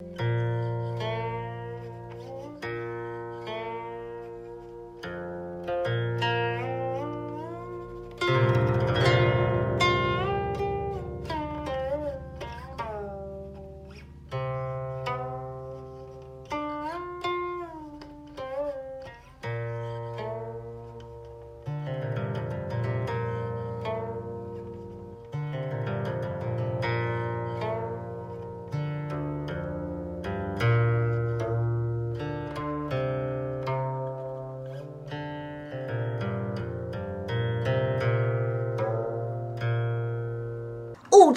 物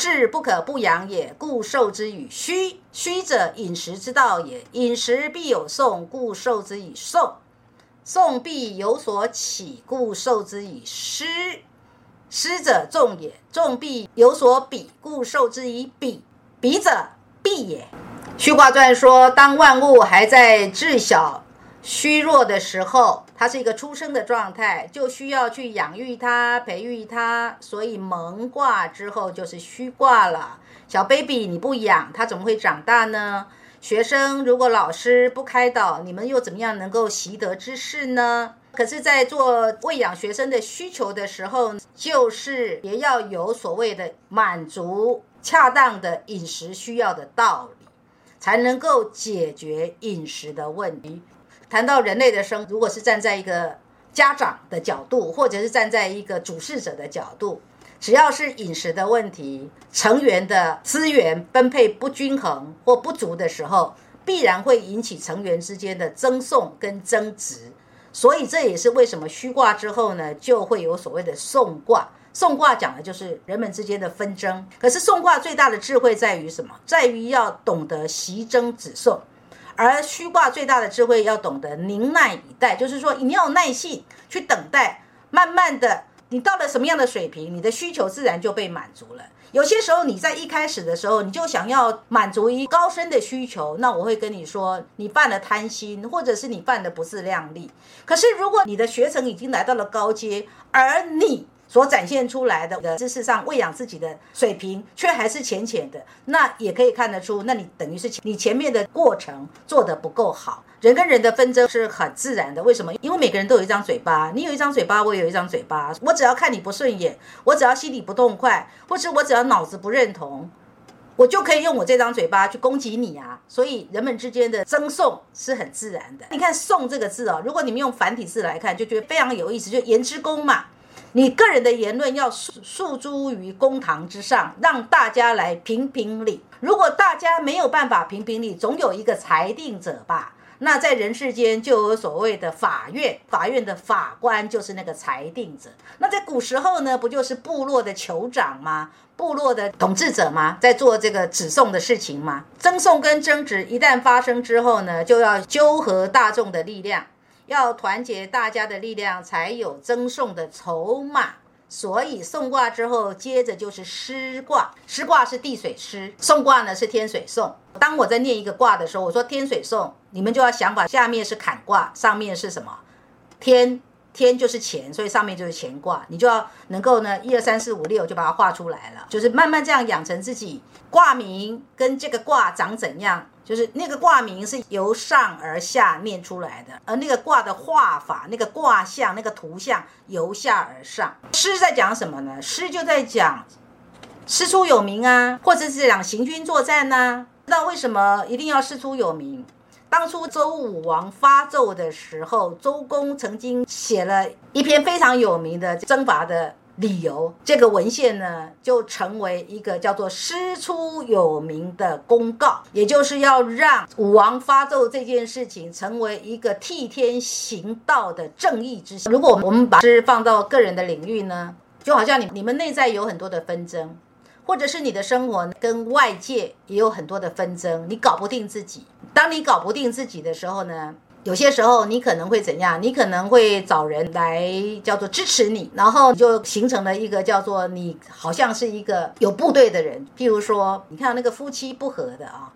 志不可不养也，故受之以虚。虚者，饮食之道也。饮食必有送，故受之以送。送必有所起，故受之以失。失者，众也。众必有所比，故受之以比。比者，必也。虚卦传说，当万物还在至小。虚弱的时候，它是一个出生的状态，就需要去养育它、培育它，所以蒙卦之后就是虚卦了。小 baby 你不养，它怎么会长大呢？学生如果老师不开导，你们又怎么样能够习得知识呢？可是，在做喂养学生的需求的时候，就是也要有所谓的满足恰当的饮食需要的道理，才能够解决饮食的问题。谈到人类的生，如果是站在一个家长的角度，或者是站在一个主事者的角度，只要是饮食的问题，成员的资源分配不均衡或不足的时候，必然会引起成员之间的争讼跟争执。所以这也是为什么虚卦之后呢，就会有所谓的讼卦。讼卦讲的就是人们之间的纷争。可是讼卦最大的智慧在于什么？在于要懂得习争止讼。而虚卦最大的智慧要懂得宁耐以待，就是说你要有耐性去等待，慢慢的，你到了什么样的水平，你的需求自然就被满足了。有些时候你在一开始的时候，你就想要满足一高深的需求，那我会跟你说，你犯了贪心，或者是你犯的不自量力。可是如果你的学程已经来到了高阶，而你所展现出来的的知识上喂养自己的水平，却还是浅浅的，那也可以看得出，那你等于是你前面的过程做得不够好。人跟人的纷争是很自然的，为什么？因为每个人都有一张嘴巴，你有一张嘴巴，我有一张嘴巴。我只要看你不顺眼，我只要心里不痛快，或者我只要脑子不认同，我就可以用我这张嘴巴去攻击你啊。所以人们之间的争讼是很自然的。你看“讼”这个字哦，如果你们用繁体字来看，就觉得非常有意思，就言之功嘛。你个人的言论要诉诉诸于公堂之上，让大家来评评理。如果大家没有办法评评理，总有一个裁定者吧？那在人世间就有所谓的法院，法院的法官就是那个裁定者。那在古时候呢，不就是部落的酋长吗？部落的统治者吗？在做这个指送的事情吗？争讼跟争执一旦发生之后呢，就要纠合大众的力量。要团结大家的力量，才有赠送的筹码。所以送卦之后，接着就是师卦。师卦是地水师，送卦呢是天水送。当我在念一个卦的时候，我说天水送，你们就要想法，下面是坎卦，上面是什么？天天就是乾，所以上面就是乾卦。你就要能够呢，一二三四五六就把它画出来了，就是慢慢这样养成自己卦名跟这个卦长怎样。就是那个卦名是由上而下念出来的，而那个卦的画法、那个卦象、那个图像由下而上。诗在讲什么呢？诗就在讲师出有名啊，或者是讲行军作战呐。那为什么一定要师出有名？当初周武王发纣的时候，周公曾经写了一篇非常有名的征伐的。理由，这个文献呢，就成为一个叫做“师出有名”的公告，也就是要让武王发纣这件事情成为一个替天行道的正义之行。如果我们把诗放到个人的领域呢，就好像你你们内在有很多的纷争，或者是你的生活跟外界也有很多的纷争，你搞不定自己。当你搞不定自己的时候呢？有些时候你可能会怎样？你可能会找人来叫做支持你，然后就形成了一个叫做你好像是一个有部队的人。譬如说，你看那个夫妻不和的啊，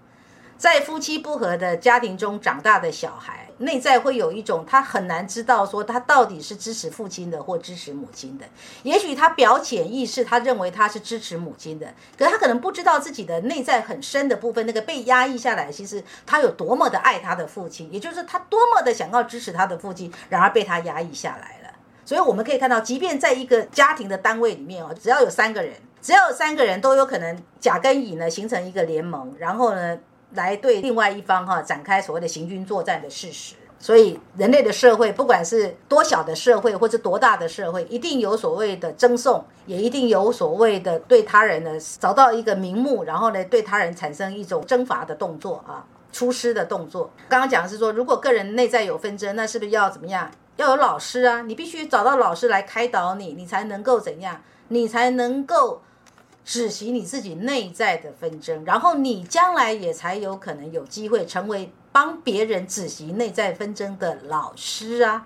在夫妻不和的家庭中长大的小孩，内在会有一种他很难知道说他到底是支持父亲的或支持母亲的。也许他表潜意识他认为他是支持母亲的，可是他可能不知道自己的内在很深的部分，那个被压抑下来，其实他有多么的爱他的父亲，也就是他多么的想要支持他的父亲，然而被他压抑下来了。所以我们可以看到，即便在一个家庭的单位里面哦，只要有三个人，只要有三个人都有可能甲跟乙呢形成一个联盟，然后呢。来对另外一方哈展开所谓的行军作战的事实，所以人类的社会，不管是多小的社会或者多大的社会，一定有所谓的争讼，也一定有所谓的对他人呢找到一个名目，然后呢对他人产生一种征伐的动作啊，出师的动作。刚刚讲的是说，如果个人内在有纷争，那是不是要怎么样？要有老师啊，你必须找到老师来开导你，你才能够怎样？你才能够。止息你自己内在的纷争，然后你将来也才有可能有机会成为帮别人止息内在纷争的老师啊。